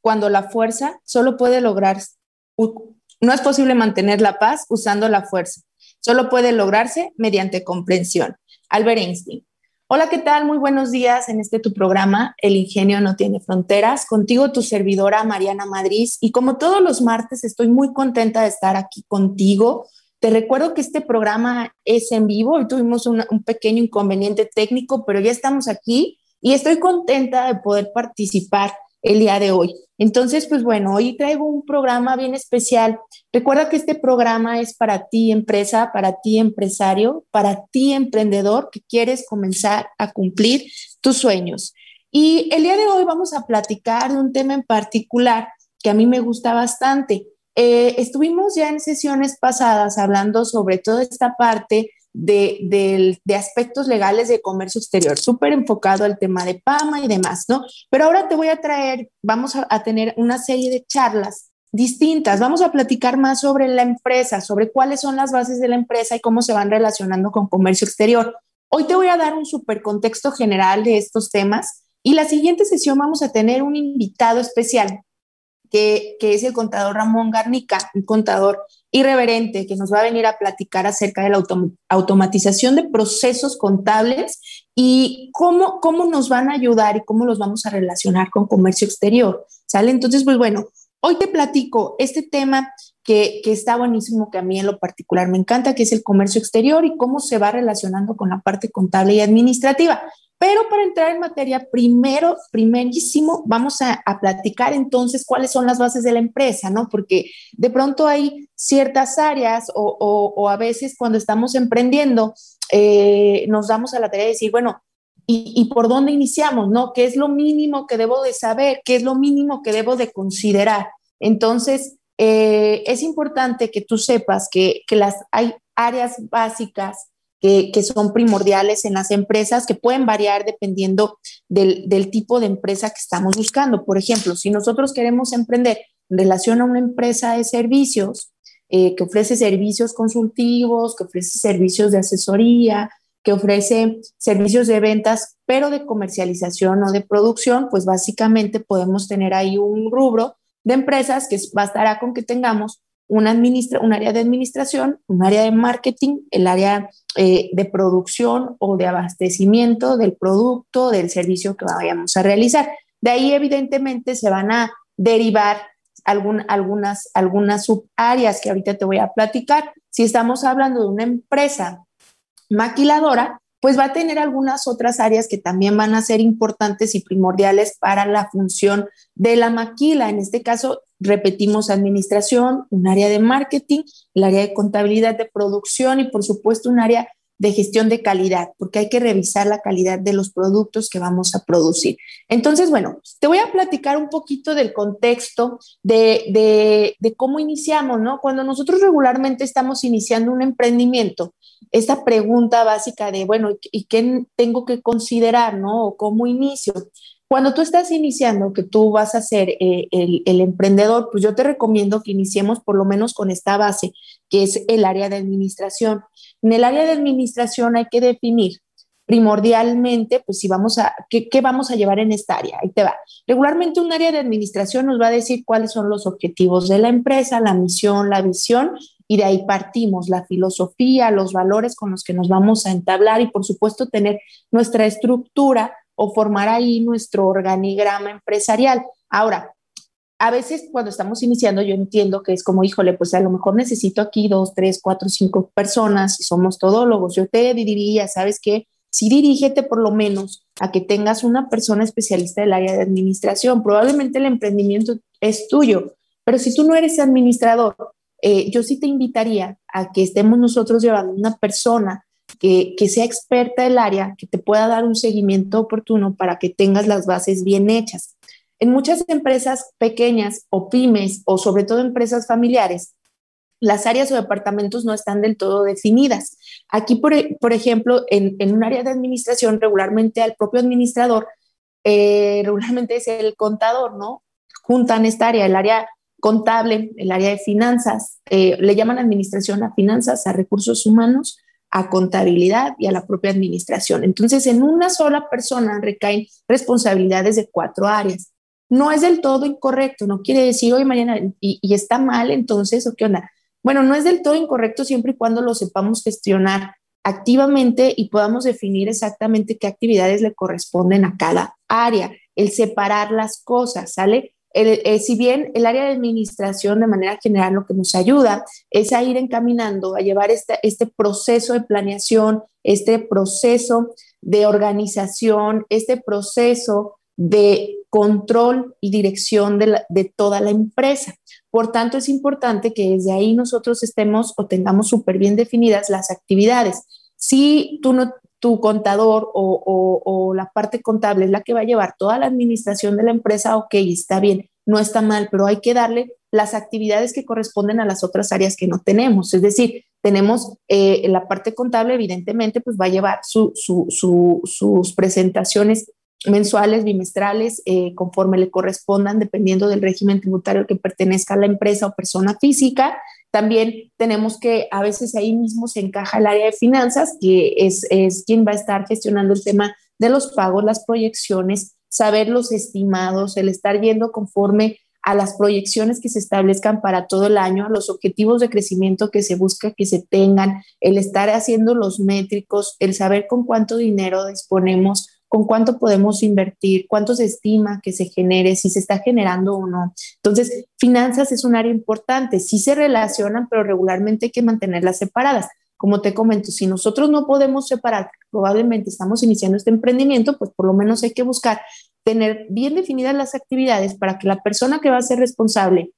cuando la fuerza solo puede lograrse no es posible mantener la paz usando la fuerza. Solo puede lograrse mediante comprensión. Albert Einstein. Hola, ¿qué tal? Muy buenos días en este tu programa, El Ingenio no tiene fronteras. Contigo tu servidora Mariana Madrid. Y como todos los martes, estoy muy contenta de estar aquí contigo. Te recuerdo que este programa es en vivo. Hoy tuvimos un pequeño inconveniente técnico, pero ya estamos aquí y estoy contenta de poder participar el día de hoy. Entonces, pues bueno, hoy traigo un programa bien especial. Recuerda que este programa es para ti, empresa, para ti, empresario, para ti, emprendedor, que quieres comenzar a cumplir tus sueños. Y el día de hoy vamos a platicar de un tema en particular que a mí me gusta bastante. Eh, estuvimos ya en sesiones pasadas hablando sobre toda esta parte de, aspectos legales de comercio exterior, súper enfocado al tema de PAMA y demás, ¿no? Pero ahora te voy a traer, vamos a, tener una serie de charlas distintas. Vamos a platicar más sobre la empresa, sobre cuáles son las bases de la empresa y cómo se van relacionando con comercio exterior. Hoy te voy a dar un súper contexto general de estos temas y la siguiente sesión vamos a tener un invitado especial que, es el contador Ramón Garnica, un contador irreverente que nos va a venir a platicar acerca de la automatización de procesos contables y cómo, cómo nos van a ayudar y cómo los vamos a relacionar con comercio exterior. ¿Sale? Entonces, pues bueno, hoy te platico este tema que, que, está buenísimo, que a mí en lo particular me encanta, que es el comercio exterior y cómo se va relacionando con la parte contable y administrativa. Pero para entrar en materia, primero, primerísimo, vamos a, platicar entonces cuáles son las bases de la empresa, ¿no? Porque de pronto hay ciertas áreas o, a veces cuando estamos emprendiendo, eh, nos damos a la tarea de decir, bueno, ¿y, por dónde iniciamos, no? ¿Qué es lo mínimo que debo de saber? ¿Qué es lo mínimo que debo de considerar? Entonces, eh, es importante que tú sepas que, que las, hay áreas básicas que, son primordiales en las empresas, que pueden variar dependiendo del, tipo de empresa que estamos buscando. Por ejemplo, si nosotros queremos emprender en relación a una empresa de servicios, eh, que ofrece servicios consultivos, que ofrece servicios de asesoría, que ofrece servicios de ventas, pero de comercialización o de producción, pues básicamente podemos tener ahí un rubro de empresas que bastará con que tengamos una un área de administración, un área de marketing, el área eh, de producción o de abastecimiento del producto, del servicio que vayamos a realizar. De ahí, evidentemente, se van a derivar algunas, algunas subáreas que ahorita te voy a platicar. Si estamos hablando de una empresa maquiladora, pues va a tener algunas otras áreas que también van a ser importantes y primordiales para la función de la maquila. En este caso, repetimos administración, un área de marketing, el área de contabilidad de producción y por supuesto un área de gestión de calidad, porque hay que revisar la calidad de los productos que vamos a producir. Entonces, bueno, te voy a platicar un poquito del contexto de, de cómo iniciamos, ¿no? Cuando nosotros regularmente estamos iniciando un emprendimiento, esta pregunta básica de, bueno, ¿y qué tengo que considerar, no? Cómo inicio. Cuando tú estás iniciando, que tú vas a ser eh, el, emprendedor, pues yo te recomiendo que iniciemos por lo menos con esta base, que es el área de administración. En el área de administración hay que definir primordialmente, pues si vamos a, ¿qué, ¿qué, vamos a llevar en esta área? Ahí te va. Regularmente un área de administración nos va a decir cuáles son los objetivos de la empresa, la misión, la visión y de ahí partimos la filosofía, los valores con los que nos vamos a entablar y por supuesto tener nuestra estructura o formar ahí nuestro organigrama empresarial. Ahora, a veces cuando estamos iniciando yo entiendo que es como, híjole, pues a lo mejor necesito aquí dos, tres, cuatro, cinco personas, somos todólogos, yo te diría, ¿sabes qué? Sí dirígete por lo menos a que tengas una persona especialista del área de administración. Probablemente el emprendimiento es tuyo, pero si tú no eres administrador eh, yo sí te invitaría a que estemos nosotros llevando una persona que, sea experta del área, que te pueda dar un seguimiento oportuno para que tengas las bases bien hechas. En muchas empresas pequeñas o pymes o sobre todo empresas familiares, las áreas o departamentos no están del todo definidas. Aquí, por, por ejemplo, en, en, un área de administración, regularmente al propio administrador, eh, regularmente es el contador, ¿no? Juntan esta área, el área contable, el área de finanzas, eh, le llaman administración a finanzas, a recursos humanos, a contabilidad y a la propia administración. Entonces, en una sola persona recaen responsabilidades de cuatro áreas. No es del todo incorrecto, no quiere decir, hoy mañana, y, y está mal, entonces, ¿o qué onda? Bueno, no es del todo incorrecto siempre y cuando lo sepamos gestionar activamente y podamos definir exactamente qué actividades le corresponden a cada área, el separar las cosas, ¿sale? Eh, si bien el área de administración de manera general lo que nos ayuda es a ir encaminando, a llevar este, este proceso de planeación, este proceso de organización, este proceso de control y dirección de, de toda la empresa. Por tanto, es importante que desde ahí nosotros estemos o tengamos súper bien definidas las actividades. Si tú no, tu contador o, la parte contable es la que va a llevar toda la administración de la empresa, ok, está bien, no está mal, pero hay que darle las actividades que corresponden a las otras áreas que no tenemos. Es decir, tenemos eh, la parte contable, evidentemente, pues va a llevar su, su, sus presentaciones mensuales, bimestrales, eh, conforme le correspondan, dependiendo del régimen tributario que pertenezca a la empresa o persona física. También tenemos que a veces ahí mismo se encaja el área de finanzas, que es, es quien va a estar gestionando el tema de los pagos, las proyecciones, saber los estimados, el estar yendo conforme a las proyecciones que se establezcan para todo el año, a los objetivos de crecimiento que se busca que se tengan, el estar haciendo los métricos, el saber con cuánto dinero disponemos con cuánto podemos invertir, cuánto se estima que se genere, si se está generando o no. Entonces, finanzas es un área importante, sí se relacionan, pero regularmente hay que mantenerlas separadas. Como te comento, si nosotros no podemos separar, probablemente estamos iniciando este emprendimiento, pues por lo menos hay que buscar tener bien definidas las actividades para que la persona que va a ser responsable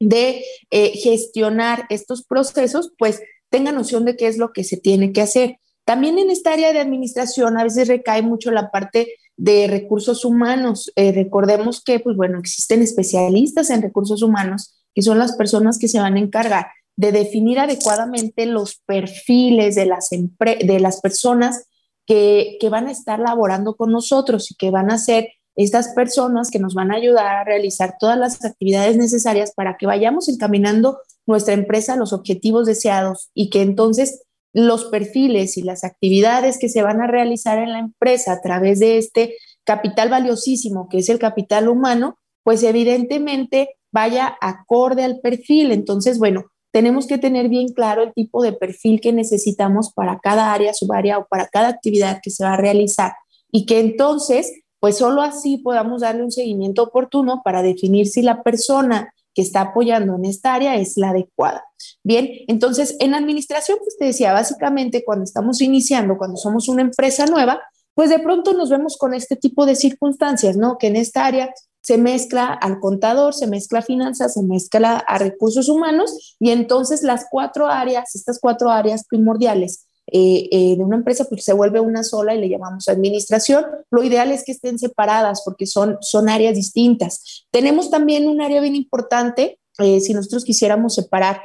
de eh, gestionar estos procesos, pues tenga noción de qué es lo que se tiene que hacer. También en esta área de administración a veces recae mucho la parte de recursos humanos. Eh, recordemos que, pues bueno, existen especialistas en recursos humanos que son las personas que se van a encargar de definir adecuadamente los perfiles de las, de las personas que, que van a estar laborando con nosotros y que van a ser estas personas que nos van a ayudar a realizar todas las actividades necesarias para que vayamos encaminando nuestra empresa a los objetivos deseados y que entonces los perfiles y las actividades que se van a realizar en la empresa a través de este capital valiosísimo que es el capital humano, pues evidentemente vaya acorde al perfil. Entonces, bueno, tenemos que tener bien claro el tipo de perfil que necesitamos para cada área, subárea o para cada actividad que se va a realizar y que entonces, pues solo así podamos darle un seguimiento oportuno para definir si la persona que está apoyando en esta área es la adecuada. Bien, entonces en administración, pues te decía, básicamente cuando estamos iniciando, cuando somos una empresa nueva, pues de pronto nos vemos con este tipo de circunstancias, ¿no? Que en esta área se mezcla al contador, se mezcla a finanzas, se mezcla a recursos humanos y entonces las cuatro áreas, estas cuatro áreas primordiales eh, eh, de una empresa, pues se vuelve una sola y le llamamos administración. Lo ideal es que estén separadas porque son, son áreas distintas. Tenemos también un área bien importante, eh, si nosotros quisiéramos separar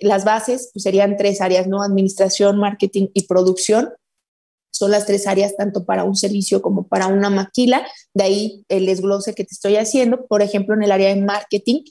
las bases, pues serían tres áreas, ¿no? Administración, marketing y producción. Son las tres áreas tanto para un servicio como para una maquila. De ahí el desglose que te estoy haciendo. Por ejemplo, en el área de marketing,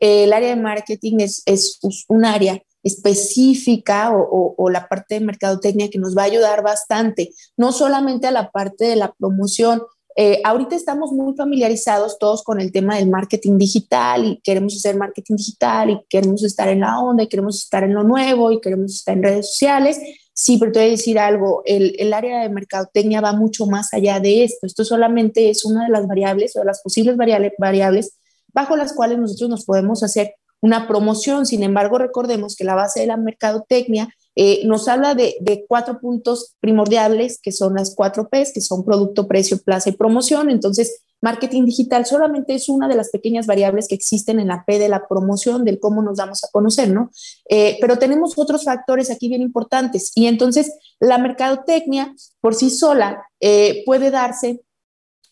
el área de marketing es, es un área específica o, la parte de mercadotecnia que nos va a ayudar bastante, no solamente a la parte de la promoción. Eh, ahorita estamos muy familiarizados todos con el tema del marketing digital y queremos hacer marketing digital y queremos estar en la onda y queremos estar en lo nuevo y queremos estar en redes sociales. Sí, pero te voy a decir algo, el, el área de mercadotecnia va mucho más allá de esto. Esto solamente es una de las variables o de las posibles variables bajo las cuales nosotros nos podemos hacer una promoción. Sin embargo, recordemos que la base de la mercadotecnia eh, nos habla de, cuatro puntos primordiales, que son las cuatro Ps, que son producto, precio, plaza y promoción. Entonces, marketing digital solamente es una de las pequeñas variables que existen en la P de la promoción, del cómo nos damos a conocer, ¿no? Eh, pero tenemos otros factores aquí bien importantes. Y entonces, la mercadotecnia por sí sola eh, puede darse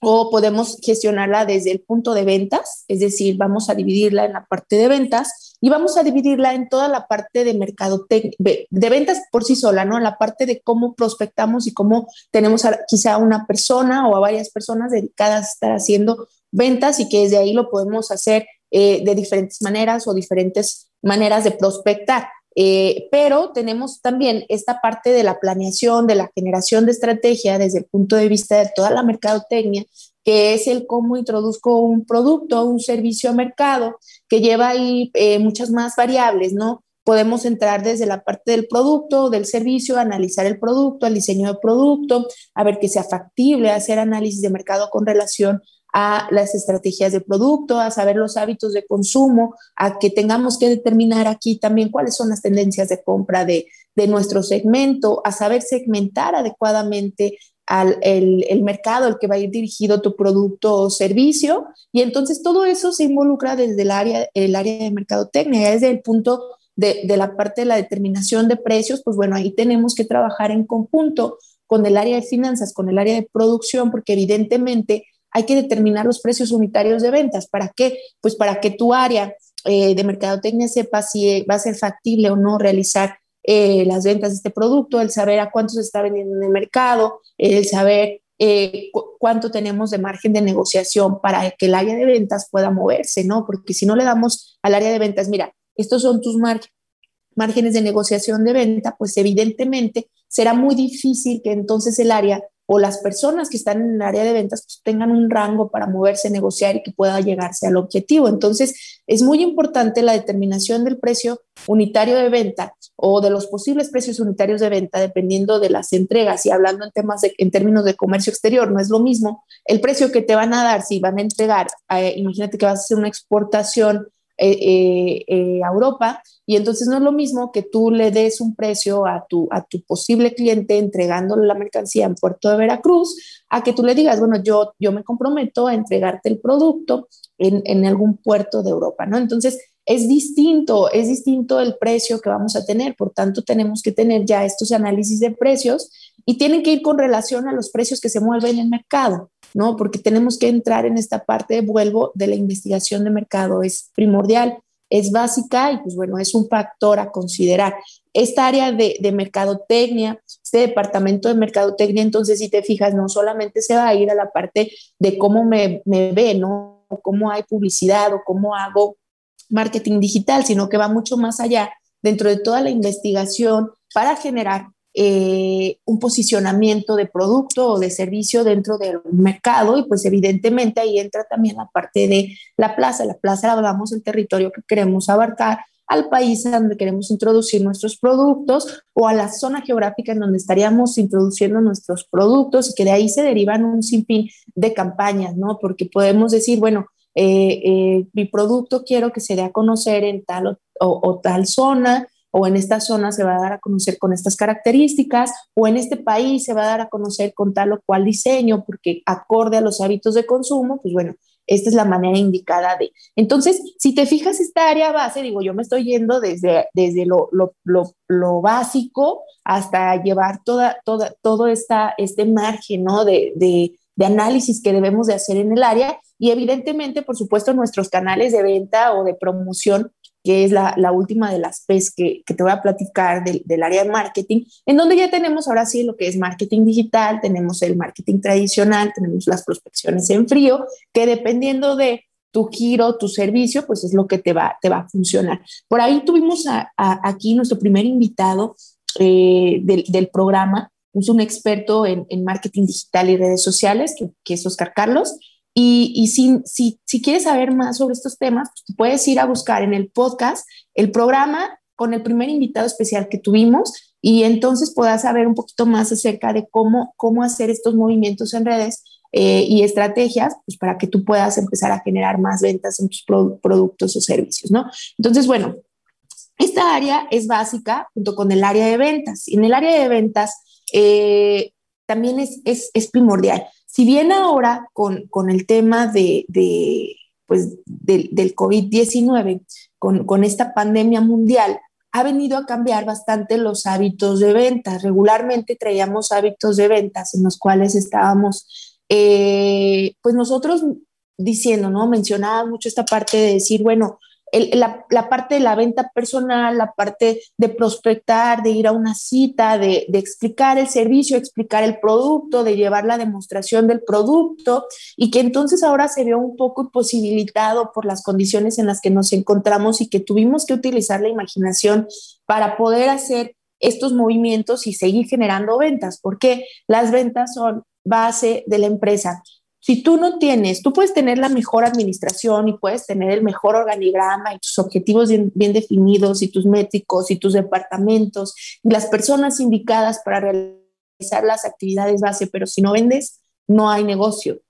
o podemos gestionarla desde el punto de ventas, es decir, vamos a dividirla en la parte de ventas y vamos a dividirla en toda la parte de mercado de ventas por sí sola, ¿no? La parte de cómo prospectamos y cómo tenemos a, quizá una persona o a varias personas dedicadas a estar haciendo ventas y que desde ahí lo podemos hacer eh, de diferentes maneras o diferentes maneras de prospectar. Eh, pero tenemos también esta parte de la planeación, de la generación de estrategia desde el punto de vista de toda la mercadotecnia, que es el cómo introduzco un producto, un servicio a mercado, que lleva ahí eh, muchas más variables, ¿no? Podemos entrar desde la parte del producto, del servicio, analizar el producto, el diseño del producto, a ver que sea factible, hacer análisis de mercado con relación a las estrategias de producto, a saber los hábitos de consumo, a que tengamos que determinar aquí también cuáles son las tendencias de compra de, nuestro segmento, a saber segmentar adecuadamente al el, mercado al que va a ir dirigido tu producto o servicio. Y entonces todo eso se involucra desde el área, el área de mercadotecnia, desde el punto de, de la parte de la determinación de precios, pues bueno, ahí tenemos que trabajar en conjunto con el área de finanzas, con el área de producción, porque evidentemente hay que determinar los precios unitarios de ventas. ¿Para qué? Pues para que tu área eh, de mercadotecnia sepa si eh, va a ser factible o no realizar eh, las ventas de este producto, el saber a cuánto se está vendiendo en el mercado, el saber cuánto tenemos de margen de negociación para que el área de ventas pueda moverse, ¿no? Porque si no le damos al área de ventas, mira, estos son tus márgenes de negociación de venta, pues evidentemente será muy difícil que entonces el área o las personas que están en el área de ventas pues, tengan un rango para moverse, negociar y que pueda llegarse al objetivo. Entonces, es muy importante la determinación del precio unitario de venta o de los posibles precios unitarios de venta dependiendo de las entregas y hablando en temas en términos de comercio exterior, no es lo mismo el precio que te van a dar si van a entregar, eh, imagínate que vas a hacer una exportación eh, eh, eh, a Europa y entonces no es lo mismo que tú le des un precio a tu, a tu posible cliente entregándole la mercancía en Puerto de Veracruz a que tú le digas, bueno, yo, yo me comprometo a entregarte el producto en, en algún puerto de Europa, ¿no? Entonces, es distinto, es distinto el precio que vamos a tener, por tanto tenemos que tener ya estos análisis de precios y tienen que ir con relación a los precios que se mueven en el mercado. ¿No? Porque tenemos que entrar en esta parte, vuelvo, de la investigación de mercado. Es primordial, es básica y pues bueno, es un factor a considerar. Esta área de, de mercadotecnia, este departamento de mercadotecnia, entonces si te fijas, no solamente se va a ir a la parte de cómo me, me ve, ¿no? O cómo hay publicidad o cómo hago marketing digital, sino que va mucho más allá dentro de toda la investigación para generar eh, un posicionamiento de producto o de servicio dentro del mercado y pues evidentemente ahí entra también la parte de la plaza. La plaza hablamos del territorio que queremos abarcar, al país donde queremos introducir nuestros productos o a la zona geográfica en donde estaríamos introduciendo nuestros productos y que de ahí se derivan un sinfín de campañas, ¿no? Porque podemos decir, bueno, eh, eh, mi producto quiero que se dé a conocer en tal o tal zona, o en esta zona se va a dar a conocer con estas características, o en este país se va a dar a conocer con tal o cual diseño, porque acorde a los hábitos de consumo, pues bueno, esta es la manera indicada de. Entonces, si te fijas esta área base, digo, yo me estoy yendo desde, desde lo, lo, lo, básico hasta llevar toda, toda, todo esta, este margen ¿no? de, de, de análisis que debemos de hacer en el área y evidentemente, por supuesto, nuestros canales de venta o de promoción que es la, última de las P's que, te voy a platicar del, área de marketing, en donde ya tenemos ahora sí lo que es marketing digital, tenemos el marketing tradicional, tenemos las prospecciones en frío, que dependiendo de tu giro, tu servicio, pues es lo que te va, te va a funcionar. Por ahí tuvimos aquí nuestro primer invitado eh, del, programa, es un experto en, en, marketing digital y redes sociales, que, que es Oscar Carlos, y, si, si, si, quieres saber más sobre estos temas, pues puedes ir a buscar en el podcast el programa con el primer invitado especial que tuvimos y entonces podrás saber un poquito más acerca de cómo, cómo hacer estos movimientos en redes eh, y estrategias pues, para que tú puedas empezar a generar más ventas en tus productos o servicios, ¿no? Entonces, bueno, esta área es básica junto con el área de ventas. Y en el área de ventas eh, también es, es, es primordial. Si bien ahora con, con el tema de, de pues, del, del COVID-19, con, con esta pandemia mundial, ha venido a cambiar bastante los hábitos de ventas. Regularmente traíamos hábitos de ventas en los cuales estábamos eh, pues nosotros diciendo, ¿no? Mencionaba mucho esta parte de decir, bueno, la, parte de la venta personal, la parte de prospectar, de ir a una cita, de, explicar el servicio, explicar el producto, de llevar la demostración del producto y que entonces ahora se vio un poco imposibilitado por las condiciones en las que nos encontramos y que tuvimos que utilizar la imaginación para poder hacer estos movimientos y seguir generando ventas, porque las ventas son base de la empresa. Si tú no tienes, tú puedes tener la mejor administración y puedes tener el mejor organigrama y tus objetivos bien, definidos y tus métricos y tus departamentos y las personas indicadas para realizar las actividades base, pero si no vendes, no hay negocio,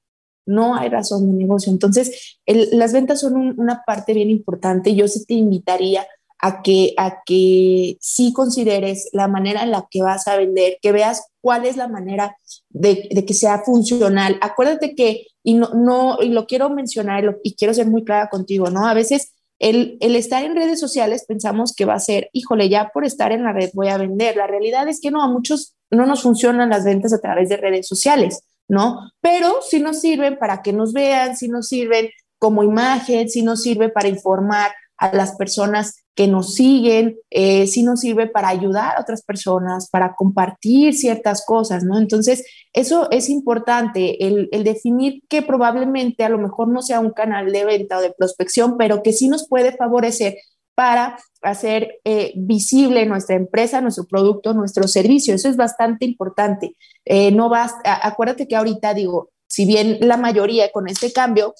no hay razón de negocio. Entonces, las ventas son una parte bien importante. Yo sí te invitaría a que, a que sí consideres la manera en la que vas a vender, que veas cuál es la manera de, que sea funcional. Acuérdate que, y no, no y lo quiero mencionar y quiero ser muy clara contigo, ¿no? A veces el, el, estar en redes sociales pensamos que va a ser, híjole, ya por estar en la red voy a vender. La realidad es que no, a muchos no nos funcionan las ventas a través de redes sociales, ¿no? Pero sí nos sirven para que nos vean, sí nos sirven como imagen, sí nos sirve para informar a las personas que nos siguen, eh, nos sirve para ayudar a otras personas, para compartir ciertas cosas, ¿no? Entonces, eso es importante, el, definir que probablemente a lo mejor no sea un canal de venta o de prospección, pero que sí nos puede favorecer para hacer eh, visible nuestra empresa, nuestro producto, nuestro servicio. Eso es bastante importante. Eh, no vas, acuérdate que ahorita digo, si bien la mayoría con este cambio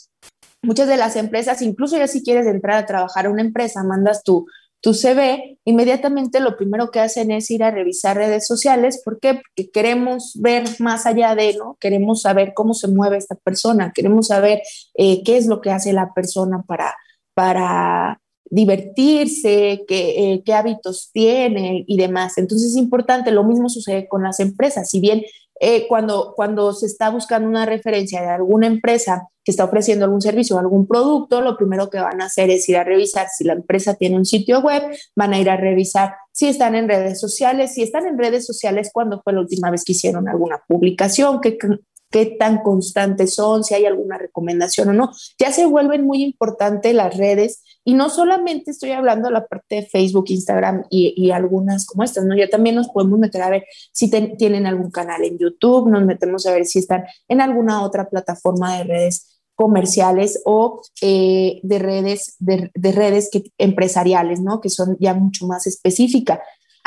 muchas de las empresas, incluso ya si quieres entrar a trabajar a una empresa, mandas tu, tu CV, inmediatamente lo primero que hacen es ir a revisar redes sociales. ¿Por qué? Porque queremos ver más allá de, ¿no? Queremos saber cómo se mueve esta persona, queremos saber eh, qué es lo que hace la persona para, para divertirse, qué, eh, qué hábitos tiene y demás. Entonces es importante, lo mismo sucede con las empresas. Si bien eh, cuando, cuando se está buscando una referencia de alguna empresa que está ofreciendo algún servicio o algún producto, lo primero que van a hacer es ir a revisar si la empresa tiene un sitio web, van a ir a revisar si están en redes sociales, si están en redes sociales, cuándo fue la última vez que hicieron alguna publicación, qué, qué tan constantes son, si hay alguna recomendación o no. Ya se vuelven muy importantes las redes y no solamente estoy hablando de la parte de Facebook, Instagram y, algunas como estas, ¿no? Ya también nos podemos meter a ver si tienen algún canal en YouTube, nos metemos a ver si están en alguna otra plataforma de redes comerciales o eh, de redes, de, redes que, empresariales, ¿no? Que son ya mucho más específicas.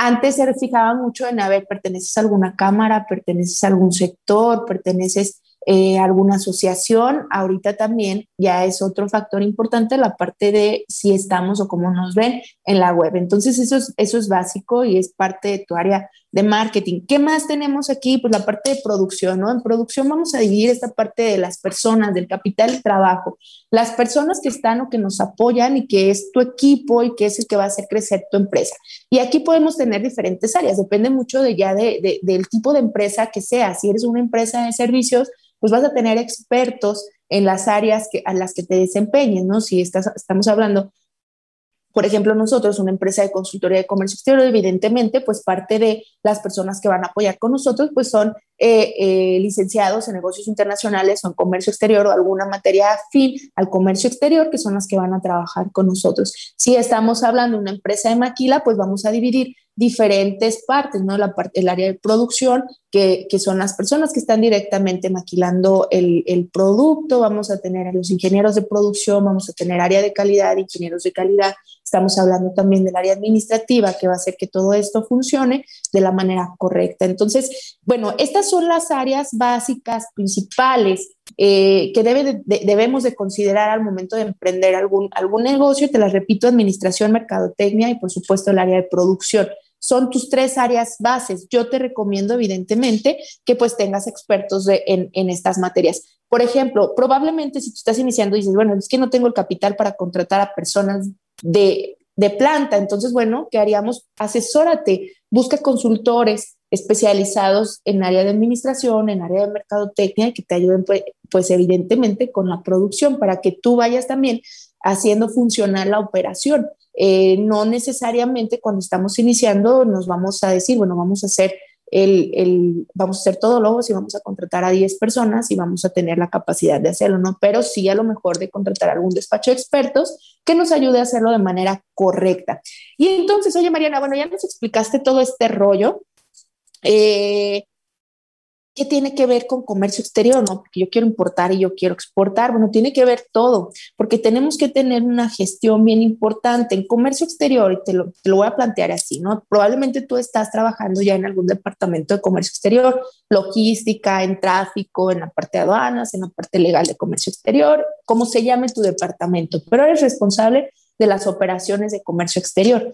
Antes se fijaba mucho en, a ver, perteneces a alguna cámara, perteneces a algún sector, perteneces eh, alguna asociación. Ahorita también ya es otro factor importante la parte de si estamos o cómo nos ven en la web. Entonces eso es, eso es básico y es parte de tu área de marketing. ¿Qué más tenemos aquí? Pues la parte de producción, ¿no? En producción vamos a dividir esta parte de las personas, del capital de trabajo, las personas que están o que nos apoyan y que es tu equipo y que es el que va a hacer crecer tu empresa. Y aquí podemos tener diferentes áreas, depende mucho de ya de, del tipo de empresa que sea. Si eres una empresa de servicios, pues vas a tener expertos en las áreas que, a las que te desempeñes, ¿no? Si estás, estamos hablando, por ejemplo, nosotros, una empresa de consultoría de comercio exterior, evidentemente, pues parte de las personas que van a apoyar con nosotros, pues son eh, eh, licenciados en negocios internacionales o en comercio exterior o alguna materia afín al comercio exterior, que son las que van a trabajar con nosotros. Si estamos hablando de una empresa de maquila, pues vamos a dividir diferentes partes, ¿no? La parte, el área de producción, que, que son las personas que están directamente maquilando el, el, producto, vamos a tener los ingenieros de producción, vamos a tener área de calidad, ingenieros de calidad, estamos hablando también del área administrativa, que va a hacer que todo esto funcione de la manera correcta. Entonces, bueno, estas son las áreas básicas, principales, eh, que debe debemos de considerar al momento de emprender algún, algún negocio. Te las repito, administración, mercadotecnia y por supuesto el área de producción son tus tres áreas bases. Yo te recomiendo, evidentemente, que pues tengas expertos en, en, estas materias. Por ejemplo, probablemente si tú estás iniciando y dices, bueno, es que no tengo el capital para contratar a personas de, de planta, entonces, bueno, ¿qué haríamos? Asesórate, busca consultores especializados en área de administración, en área de mercadotecnia, que te ayuden, pues, pues evidentemente, con la producción, para que tú vayas también haciendo funcionar la operación. Eh, no necesariamente cuando estamos iniciando nos vamos a decir, bueno, vamos a hacer el, vamos a hacer todo logos y vamos a contratar a 10 personas y vamos a tener la capacidad de hacerlo, ¿no? Pero sí a lo mejor de contratar algún despacho de expertos que nos ayude a hacerlo de manera correcta. Y entonces, oye Mariana, bueno, ya nos explicaste todo este rollo. Eh, ¿Qué tiene que ver con comercio exterior? No, porque yo quiero importar y yo quiero exportar. Bueno, tiene que ver todo, porque tenemos que tener una gestión bien importante en comercio exterior, y te lo, te lo voy a plantear así, ¿no? Probablemente tú estás trabajando ya en algún departamento de comercio exterior, logística, en tráfico, en la parte de aduanas, en la parte legal de comercio exterior, como se llame tu departamento, pero eres responsable de las operaciones de comercio exterior.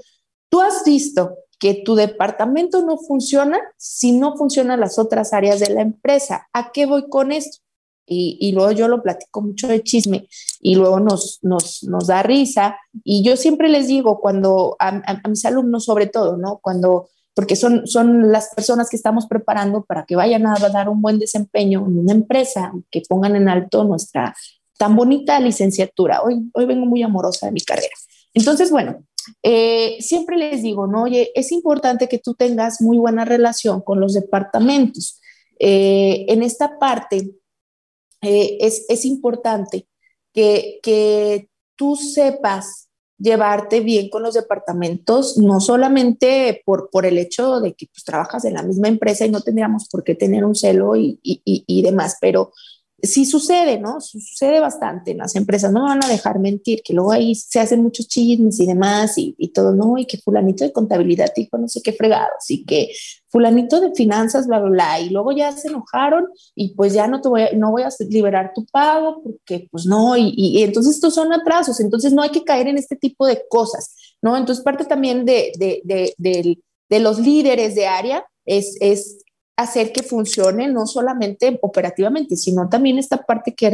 Tú has visto que tu departamento no funciona si no funcionan las otras áreas de la empresa. ¿A qué voy con esto? Y, luego yo lo platico mucho de chisme y luego nos, nos, nos da risa. Y yo siempre les digo, cuando a, mis alumnos sobre todo, ¿no? Cuando, porque son, son las personas que estamos preparando para que vayan a dar un buen desempeño en una empresa, que pongan en alto nuestra tan bonita licenciatura. Hoy, hoy vengo muy amorosa de mi carrera. Entonces, bueno, eh, siempre les digo, ¿no? Oye, es importante que tú tengas muy buena relación con los departamentos. Eh, en esta parte eh, es, es, importante que, que tú sepas llevarte bien con los departamentos, no solamente por, por el hecho de que pues, trabajas en la misma empresa y no tendríamos por qué tener un celo y, y, y demás, pero sí sucede, ¿no? Sucede bastante en las empresas, no me van a dejar mentir, que luego ahí se hacen muchos chismes y demás y, todo, ¿no? Y que fulanito de contabilidad dijo no sé qué fregados y que fulanito de finanzas, bla, bla, bla, y luego ya se enojaron y pues ya no te voy a, no voy a liberar tu pago porque pues no, y, y, entonces estos son atrasos, entonces no hay que caer en este tipo de cosas, ¿no? Entonces parte también de, de, de, de, de los líderes de área es, es hacer que funcione no solamente operativamente, sino también esta parte que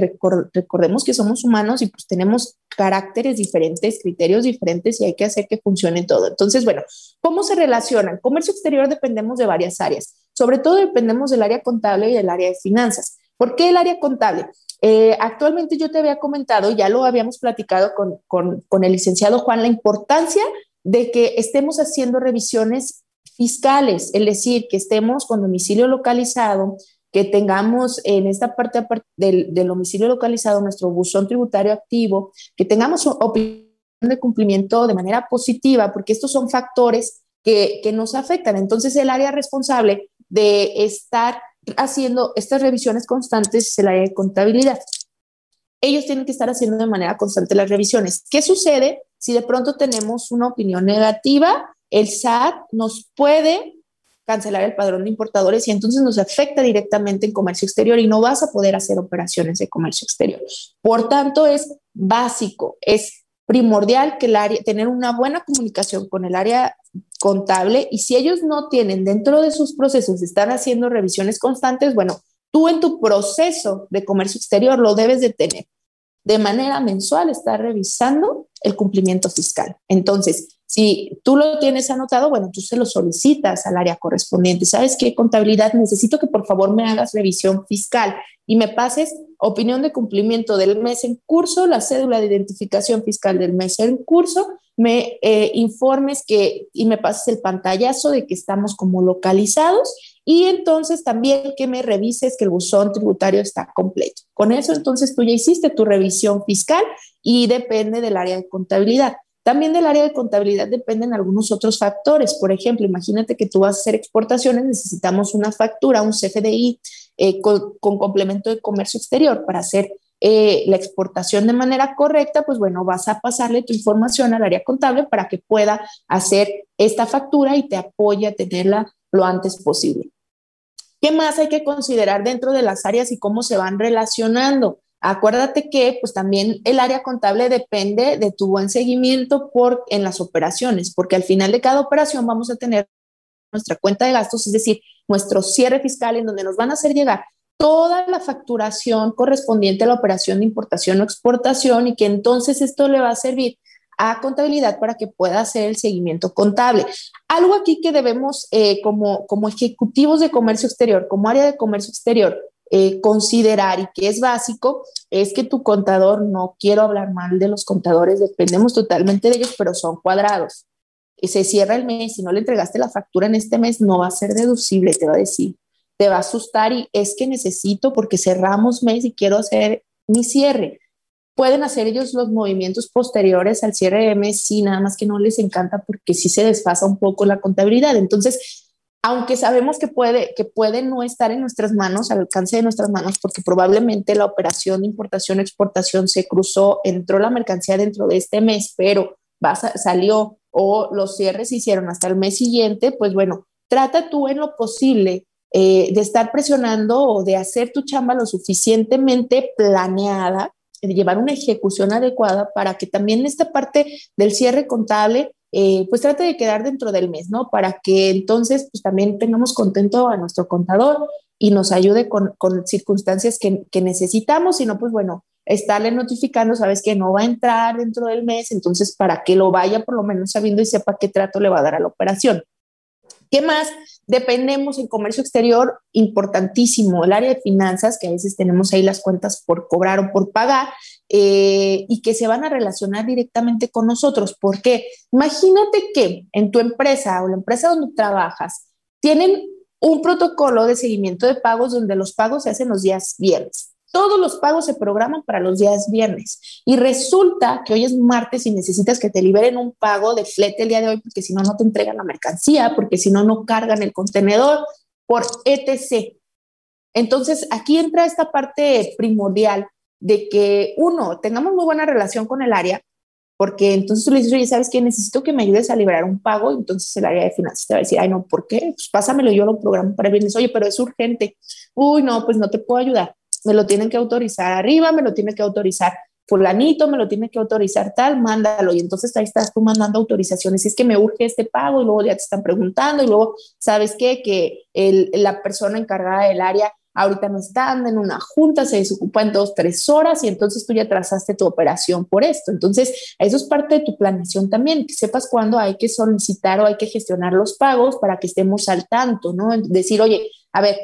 recordemos que somos humanos y pues tenemos caracteres diferentes, criterios diferentes y hay que hacer que funcione todo. Entonces, bueno, ¿cómo se relacionan? Comercio exterior dependemos de varias áreas, sobre todo dependemos del área contable y del área de finanzas. ¿Por qué el área contable? Eh, actualmente yo te había comentado, ya lo habíamos platicado con, con, con el licenciado Juan, la importancia de que estemos haciendo revisiones fiscales, es decir, que estemos con domicilio localizado, que tengamos en esta parte del, domicilio localizado nuestro buzón tributario activo, que tengamos opinión de cumplimiento de manera positiva, porque estos son factores que, que nos afectan. Entonces, el área responsable de estar haciendo estas revisiones constantes es el área de contabilidad. Ellos tienen que estar haciendo de manera constante las revisiones. ¿Qué sucede si de pronto tenemos una opinión negativa? El SAT nos puede cancelar el padrón de importadores y entonces nos afecta directamente en comercio exterior y no vas a poder hacer operaciones de comercio exterior. Por tanto, es básico, es primordial que el área, tener una buena comunicación con el área contable y si ellos no tienen dentro de sus procesos, están haciendo revisiones constantes, bueno, tú en tu proceso de comercio exterior lo debes de tener. De manera mensual, estar revisando el cumplimiento fiscal. Entonces, si tú lo tienes anotado, bueno, tú se lo solicitas al área correspondiente. ¿Sabes qué? Contabilidad, necesito que por favor me hagas revisión fiscal y me pases opinión de cumplimiento del mes en curso, la cédula de identificación fiscal del mes en curso, me eh, informes que y me pases el pantallazo de que estamos como localizados y entonces también que me revises que el buzón tributario está completo. Con eso entonces tú ya hiciste tu revisión fiscal y depende del área de contabilidad. También del área de contabilidad dependen algunos otros factores. Por ejemplo, imagínate que tú vas a hacer exportaciones, necesitamos una factura, un CFDI eh, con, complemento de comercio exterior para hacer eh, la exportación de manera correcta, pues bueno, vas a pasarle tu información al área contable para que pueda hacer esta factura y te apoye a tenerla lo antes posible. ¿Qué más hay que considerar dentro de las áreas y cómo se van relacionando? Acuérdate que pues también el área contable depende de tu buen seguimiento por, en las operaciones, porque al final de cada operación vamos a tener nuestra cuenta de gastos, es decir, nuestro cierre fiscal en donde nos van a hacer llegar toda la facturación correspondiente a la operación de importación o exportación y que entonces esto le va a servir a contabilidad para que pueda hacer el seguimiento contable. Algo aquí que debemos eh, como, como ejecutivos de comercio exterior, como área de comercio exterior, eh, considerar y que es básico es que tu contador, no quiero hablar mal de los contadores, dependemos totalmente de ellos, pero son cuadrados. se cierra el mes y no le entregaste la factura en este mes, no va a ser deducible, te va a decir. Te va a asustar y es que necesito porque cerramos mes y quiero hacer mi cierre. Pueden hacer ellos los movimientos posteriores al cierre de mes, sí, nada más que no les encanta porque sí se desfasa un poco la contabilidad. Entonces, aunque sabemos que puede, que puede no estar en nuestras manos, al alcance de nuestras manos, porque probablemente la operación de importación-exportación se cruzó, entró la mercancía dentro de este mes, pero salió o los cierres se hicieron hasta el mes siguiente, pues bueno, trata tú en lo posible eh, de estar presionando o de hacer tu chamba lo suficientemente planeada, llevar una ejecución adecuada para que también esta parte del cierre contable eh, pues trate de quedar dentro del mes, ¿no? Para que entonces pues también tengamos contento a nuestro contador y nos ayude con, circunstancias que, que necesitamos, sino pues bueno, estarle notificando, sabes que no va a entrar dentro del mes, entonces para que lo vaya por lo menos sabiendo y sepa qué trato le va a dar a la operación. ¿Qué más? Dependemos en comercio exterior, importantísimo, el área de finanzas, que a veces tenemos ahí las cuentas por cobrar o por pagar, eh, y que se van a relacionar directamente con nosotros. ¿Por qué? Imagínate que en tu empresa o la empresa donde trabajas tienen un protocolo de seguimiento de pagos donde los pagos se hacen los días viernes. Todos los pagos se programan para los días viernes y resulta que hoy es martes y necesitas que te liberen un pago de flete el día de hoy porque si no, no te entregan la mercancía, porque si no, no cargan el contenedor por etc. Entonces, aquí entra esta parte primordial de que uno, tengamos muy buena relación con el área, porque entonces tú le dices, oye, ¿sabes qué? Necesito que me ayudes a liberar un pago. Entonces el área de finanzas te va a decir, ay, no, ¿por qué? Pues pásamelo, yo lo programo para viernes. Oye, pero es urgente. Uy, no, pues no te puedo ayudar me lo tienen que autorizar arriba, me lo tiene que autorizar fulanito, me lo tiene que autorizar tal, mándalo. Y entonces ahí estás tú mandando autorizaciones. es que me urge este pago y luego ya te están preguntando y luego, ¿sabes qué? Que la persona encargada del área ahorita no está, anda en una junta, se desocupa en dos, tres horas y entonces tú ya trazaste tu operación por esto. Entonces, eso es parte de tu planeación también, que sepas cuándo hay que solicitar o hay que gestionar los pagos para que estemos al tanto, ¿no? Decir, oye, a ver,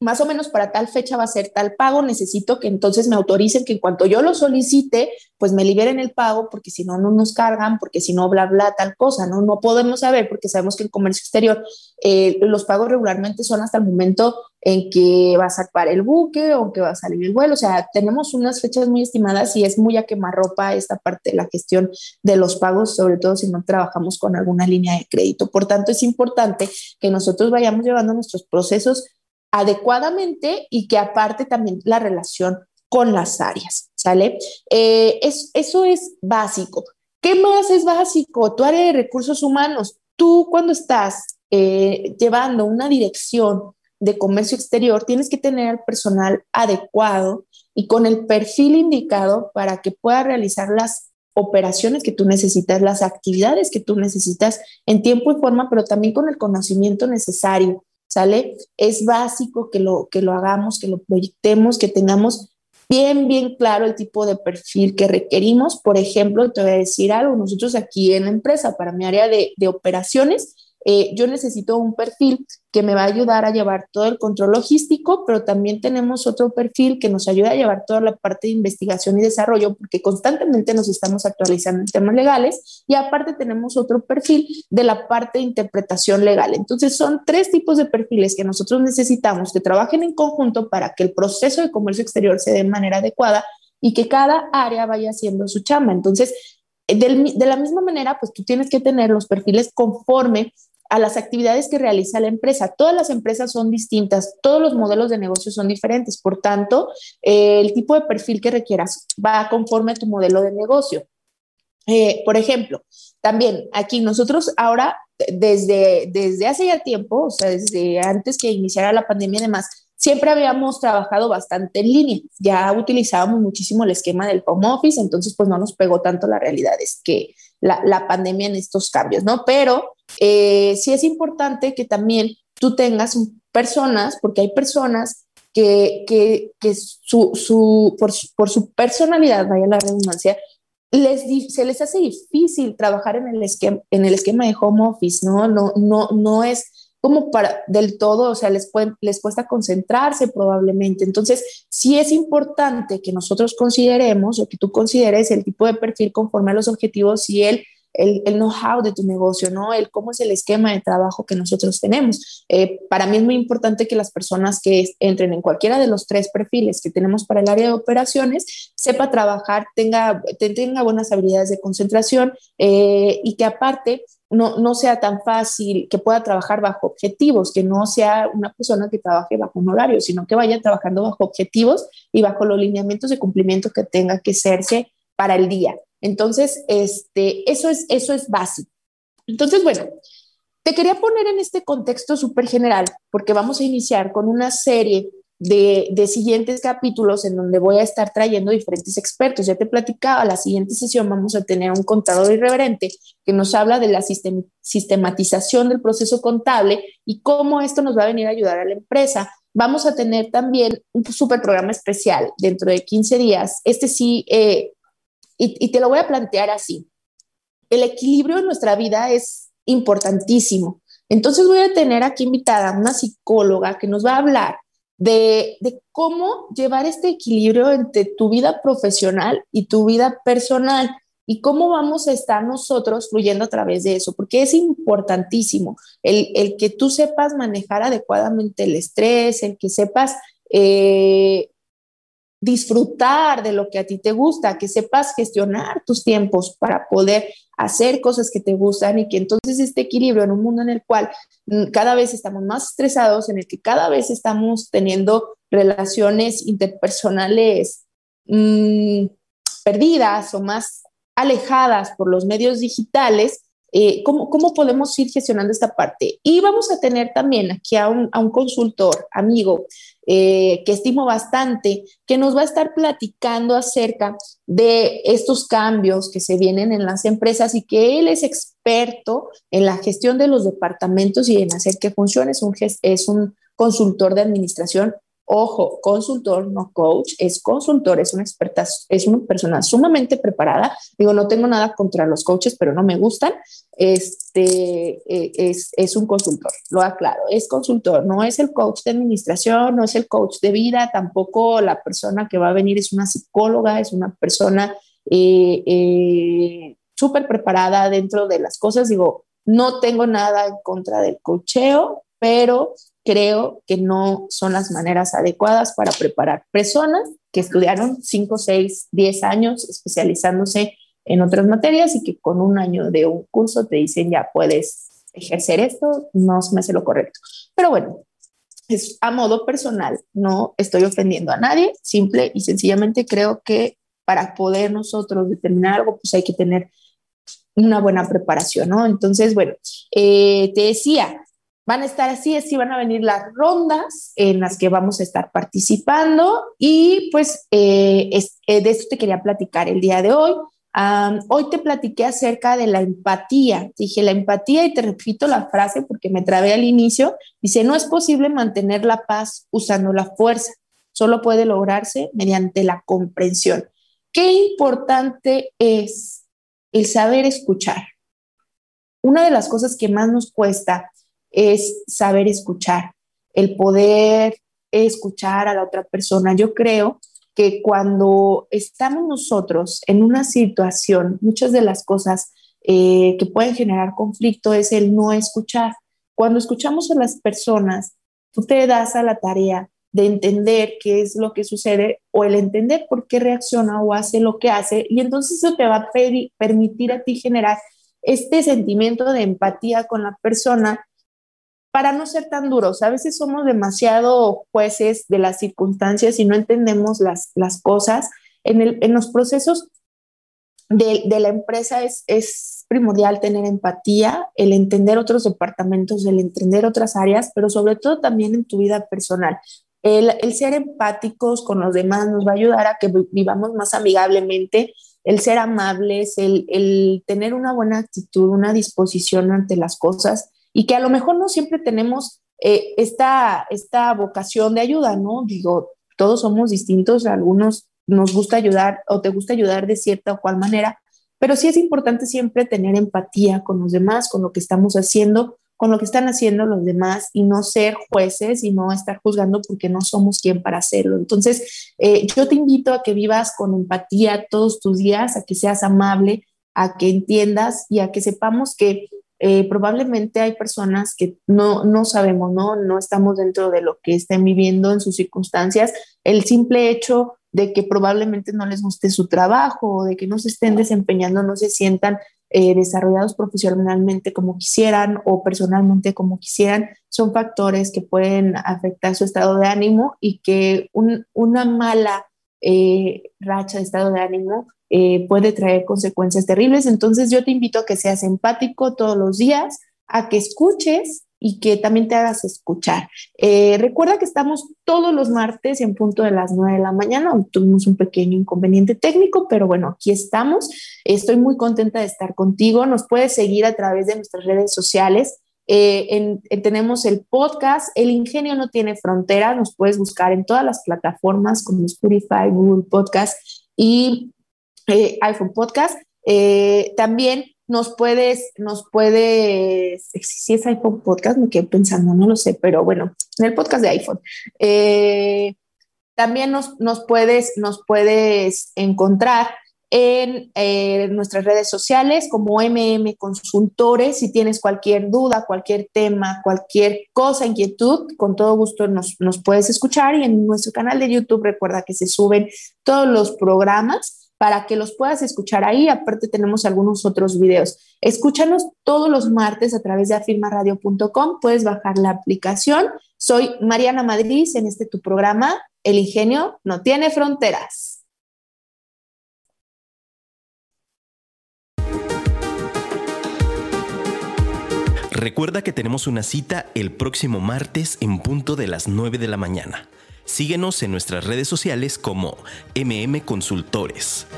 más o menos para tal fecha va a ser tal pago, necesito que entonces me autoricen que en cuanto yo lo solicite, pues me liberen el pago, porque si no, no nos cargan, porque si no, bla, bla, tal cosa, ¿no? No podemos saber, porque sabemos que en comercio exterior eh, los pagos regularmente son hasta el momento en que va a sacar el buque o que va a salir el vuelo, o sea, tenemos unas fechas muy estimadas y es muy a quemarropa esta parte de la gestión de los pagos, sobre todo si no trabajamos con alguna línea de crédito. Por tanto, es importante que nosotros vayamos llevando nuestros procesos adecuadamente y que aparte también la relación con las áreas, ¿sale? Eh, es, eso es básico. ¿Qué más es básico? Tu área de recursos humanos. Tú cuando estás eh, llevando una dirección de comercio exterior, tienes que tener el personal adecuado y con el perfil indicado para que pueda realizar las operaciones que tú necesitas, las actividades que tú necesitas en tiempo y forma, pero también con el conocimiento necesario ¿sale? Es básico que lo, que lo hagamos, que lo proyectemos, que tengamos bien, bien claro el tipo de perfil que requerimos. Por ejemplo, te voy a decir algo, nosotros aquí en la empresa, para mi área de, de operaciones, eh, yo necesito un perfil que me va a ayudar a llevar todo el control logístico, pero también tenemos otro perfil que nos ayuda a llevar toda la parte de investigación y desarrollo, porque constantemente nos estamos actualizando en temas legales, y aparte tenemos otro perfil de la parte de interpretación legal. Entonces son tres tipos de perfiles que nosotros necesitamos que trabajen en conjunto para que el proceso de comercio exterior se dé de manera adecuada y que cada área vaya haciendo su chamba. Entonces, de la misma manera, pues tú tienes que tener los perfiles conforme a las actividades que realiza la empresa. Todas las empresas son distintas, todos los modelos de negocio son diferentes, por tanto, eh, el tipo de perfil que requieras va conforme a tu modelo de negocio. Eh, por ejemplo, también aquí nosotros ahora, desde, desde hace ya tiempo, o sea, desde antes que iniciara la pandemia y demás, siempre habíamos trabajado bastante en línea, ya utilizábamos muchísimo el esquema del home office, entonces pues no nos pegó tanto la realidad, es que la, la pandemia en estos cambios, ¿no? Pero eh, sí es importante que también tú tengas personas, porque hay personas que, que, que su, su, por, por, su personalidad, vaya la redundancia, les, se les hace difícil trabajar en el, esquema, en el esquema de home office, ¿no? No, no, no es como para del todo, o sea, les, les cuesta concentrarse probablemente. Entonces, sí es importante que nosotros consideremos o que tú consideres el tipo de perfil conforme a los objetivos y el el, know-how de tu negocio, ¿no? El cómo es el esquema de trabajo que nosotros tenemos. Eh, para mí es muy importante que las personas que entren en cualquiera de los tres perfiles que tenemos para el área de operaciones sepa trabajar, tenga, tenga buenas habilidades de concentración eh, y que aparte no, no sea tan fácil, que pueda trabajar bajo objetivos, que no sea una persona que trabaje bajo un horario, sino que vaya trabajando bajo objetivos y bajo los lineamientos de cumplimiento que tenga que hacerse para el día. Entonces, este, eso, es, eso es básico. Entonces, bueno, te quería poner en este contexto súper general, porque vamos a iniciar con una serie de, siguientes capítulos en donde voy a estar trayendo diferentes expertos. Ya te platicaba, la siguiente sesión vamos a tener un contador irreverente que nos habla de la sistematización del proceso contable y cómo esto nos va a venir a ayudar a la empresa. Vamos a tener también un super programa especial dentro de 15 días. Este sí, eh, y, te lo voy a plantear así. El equilibrio en nuestra vida es importantísimo. Entonces voy a tener aquí invitada una psicóloga que nos va a hablar de, cómo llevar este equilibrio entre tu vida profesional y tu vida personal y cómo vamos a estar nosotros fluyendo a través de eso, porque es importantísimo el, que tú sepas manejar adecuadamente el estrés, el que sepas eh, disfrutar de lo que a ti te gusta, que sepas gestionar tus tiempos para poder hacer cosas que te gustan y que entonces este equilibrio en un mundo en el cual mm, cada vez estamos más estresados, en el que cada vez estamos teniendo relaciones interpersonales mm, perdidas o más alejadas por los medios digitales, eh, ¿cómo, ¿cómo, podemos ir gestionando esta parte? Y vamos a tener también aquí a un, a un consultor, amigo, eh, que estimo bastante, que nos va a estar platicando acerca de estos cambios que se vienen en las empresas y que él es experto en la gestión de los departamentos y en hacer que funcione. Es un, es un consultor de administración Ojo, consultor, no coach, es consultor, es una experta, es una persona sumamente preparada. Digo, no tengo nada contra los coaches, pero no me gustan. Este eh, es, es un consultor, lo aclaro, es consultor, no es el coach de administración, no es el coach de vida, tampoco la persona que va a venir es una psicóloga, es una persona eh, eh, súper preparada dentro de las cosas. Digo, no tengo nada en contra del cocheo, pero creo que no son las maneras adecuadas para preparar personas que estudiaron 5, 6, 10 años especializándose en otras materias y que con un año de un curso te dicen ya puedes ejercer esto, no me hace lo correcto. Pero bueno, es a modo personal, no estoy ofendiendo a nadie, simple y sencillamente creo que para poder nosotros determinar algo, pues hay que tener una buena preparación, ¿no? Entonces, bueno, eh, te decía, Van a estar así, así van a venir las rondas en las que vamos a estar participando y pues eh, eh, de eso te quería platicar el día de hoy. hoy te platiqué acerca de la empatía. Dije la empatía y te repito la frase porque me trabé al inicio. Dice, no es posible mantener la paz usando la fuerza, solo puede lograrse mediante la comprensión. Qué importante es el saber escuchar. Una de las cosas que más nos cuesta es saber escuchar, el poder escuchar a la otra persona. Yo creo que cuando estamos nosotros en una situación, muchas de las cosas eh, que pueden generar conflicto es el no escuchar. Cuando escuchamos a las personas, tú te das a la tarea de entender qué es lo que sucede o el entender por qué reacciona o hace lo que hace y entonces eso te va a permitir a ti generar este sentimiento de empatía con la persona para no ser tan duros. A veces somos demasiado jueces de las circunstancias y no entendemos las, las cosas. En, el, en, los procesos de, de la empresa es, es, primordial tener empatía, el entender otros departamentos, el entender otras áreas, pero sobre todo también en tu vida personal. El, el ser empáticos con los demás nos va a ayudar a que vivamos más amigablemente, el ser amables, el, el tener una buena actitud, una disposición ante las cosas y que a lo mejor no siempre tenemos eh, esta, esta vocación de ayuda, ¿no? Digo, todos somos distintos, algunos nos gusta ayudar o te gusta ayudar de cierta o cual manera, pero sí es importante siempre tener empatía con los demás, con lo que estamos haciendo, con lo que están haciendo los demás y no ser jueces y no estar juzgando porque no somos quien para hacerlo. Entonces, eh, yo te invito a que vivas con empatía todos tus días, a que seas amable, a que entiendas y a que sepamos que eh, probablemente hay personas que no, no sabemos, ¿no? No estamos dentro de lo que estén viviendo en sus circunstancias. El simple hecho de que probablemente no les guste su trabajo de que no se estén desempeñando, no se sientan eh, desarrollados profesionalmente como quisieran o personalmente como quisieran, son factores que pueden afectar su estado de ánimo y que una mala eh, racha de estado de ánimo eh, puede traer consecuencias terribles. Entonces yo te invito a que seas empático todos los días, a que escuches y que también te hagas escuchar. Eh, recuerda que estamos todos los martes en punto de las 9 de la mañana. Tuvimos un pequeño inconveniente técnico, pero bueno, aquí estamos. Estoy muy contenta de estar contigo. Nos puedes seguir a través de nuestras redes sociales. Eh, tenemos el podcast, El Ingenio no tiene fronteras, nos puedes buscar en todas las plataformas como Spotify, Google Podcast y eh, iPhone Podcast. Eh, también nos puedes, nos puedes, si es iPhone Podcast, me quedé pensando, no lo sé, pero bueno, en el podcast de iPhone. Eh, también nos, nos, puedes, nos puedes encontrar en nuestras redes sociales como MM Consultores. Si tienes cualquier duda, cualquier tema, cualquier cosa, inquietud, con todo gusto nos, nos puedes escuchar. Y en nuestro canal de YouTube recuerda que se suben todos los programas para que los puedas escuchar ahí. Aparte tenemos algunos otros videos. Escúchanos todos los martes a través de afirmaradio.com. Puedes bajar la aplicación. Soy Mariana Madrid en este tu programa. El ingenio no tiene fronteras. Recuerda que tenemos una cita el próximo martes en punto de las 9 de la mañana. Síguenos en nuestras redes sociales como MM Consultores.